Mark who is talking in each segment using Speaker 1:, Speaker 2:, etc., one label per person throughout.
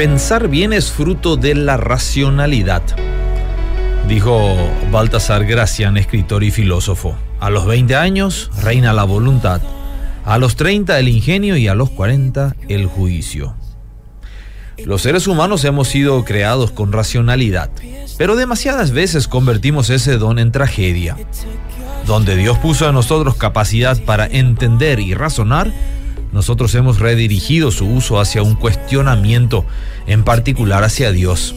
Speaker 1: Pensar bien es fruto de la racionalidad, dijo Baltasar Gracian, escritor y filósofo. A los 20 años reina la voluntad, a los 30 el ingenio y a los 40 el juicio. Los seres humanos hemos sido creados con racionalidad, pero demasiadas veces convertimos ese don en tragedia. Donde Dios puso a nosotros capacidad para entender y razonar, nosotros hemos redirigido su uso hacia un cuestionamiento, en particular hacia Dios,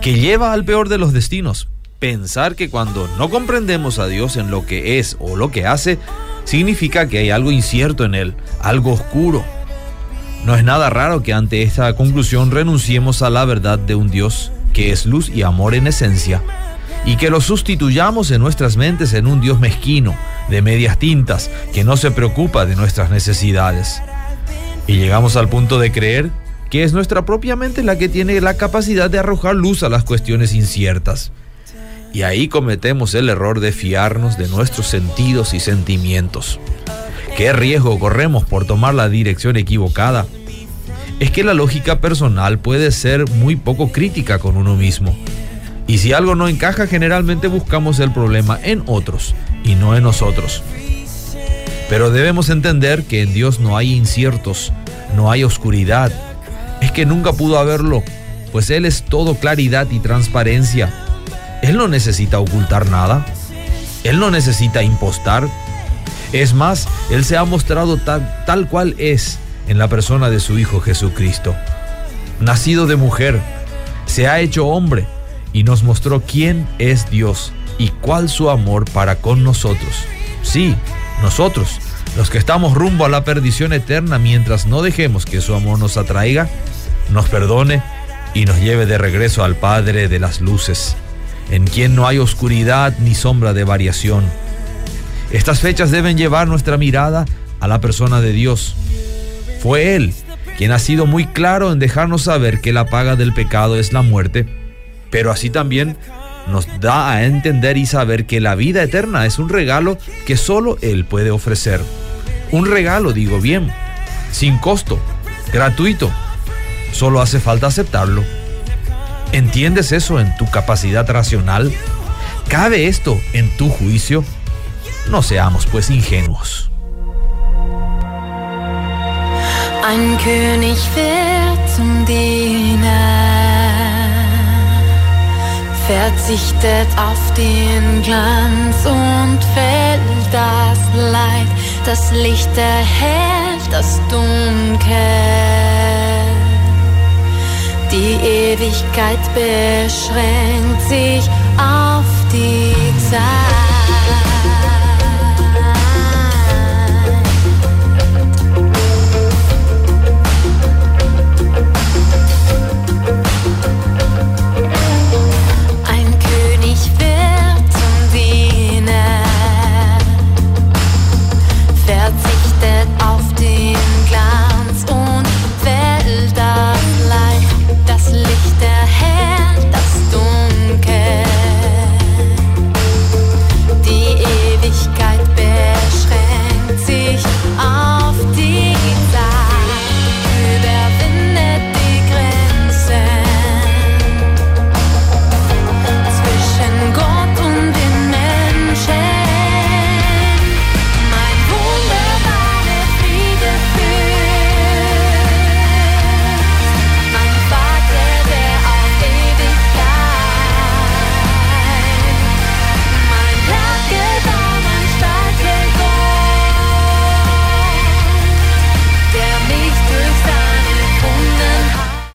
Speaker 1: que lleva al peor de los destinos. Pensar que cuando no comprendemos a Dios en lo que es o lo que hace, significa que hay algo incierto en Él, algo oscuro. No es nada raro que ante esta conclusión renunciemos a la verdad de un Dios que es luz y amor en esencia, y que lo sustituyamos en nuestras mentes en un Dios mezquino, de medias tintas, que no se preocupa de nuestras necesidades. Y llegamos al punto de creer que es nuestra propia mente la que tiene la capacidad de arrojar luz a las cuestiones inciertas. Y ahí cometemos el error de fiarnos de nuestros sentidos y sentimientos. ¿Qué riesgo corremos por tomar la dirección equivocada? Es que la lógica personal puede ser muy poco crítica con uno mismo. Y si algo no encaja, generalmente buscamos el problema en otros y no en nosotros. Pero debemos entender que en Dios no hay inciertos, no hay oscuridad. Es que nunca pudo haberlo, pues Él es todo claridad y transparencia. Él no necesita ocultar nada. Él no necesita impostar. Es más, Él se ha mostrado tal, tal cual es en la persona de su Hijo Jesucristo. Nacido de mujer, se ha hecho hombre y nos mostró quién es Dios y cuál su amor para con nosotros. Sí, nosotros, los que estamos rumbo a la perdición eterna mientras no dejemos que su amor nos atraiga, nos perdone y nos lleve de regreso al Padre de las luces, en quien no hay oscuridad ni sombra de variación. Estas fechas deben llevar nuestra mirada a la persona de Dios. Fue Él quien ha sido muy claro en dejarnos saber que la paga del pecado es la muerte, pero así también nos da a entender y saber que la vida eterna es un regalo que solo Él puede ofrecer. Un regalo, digo bien, sin costo, gratuito. Solo hace falta aceptarlo. ¿Entiendes eso en tu capacidad racional? ¿Cabe esto en tu juicio? No seamos pues ingenuos.
Speaker 2: Verzichtet auf den Glanz und fällt das Leid, das Licht erhält das Dunkel. Die Ewigkeit beschränkt sich auf die Zeit.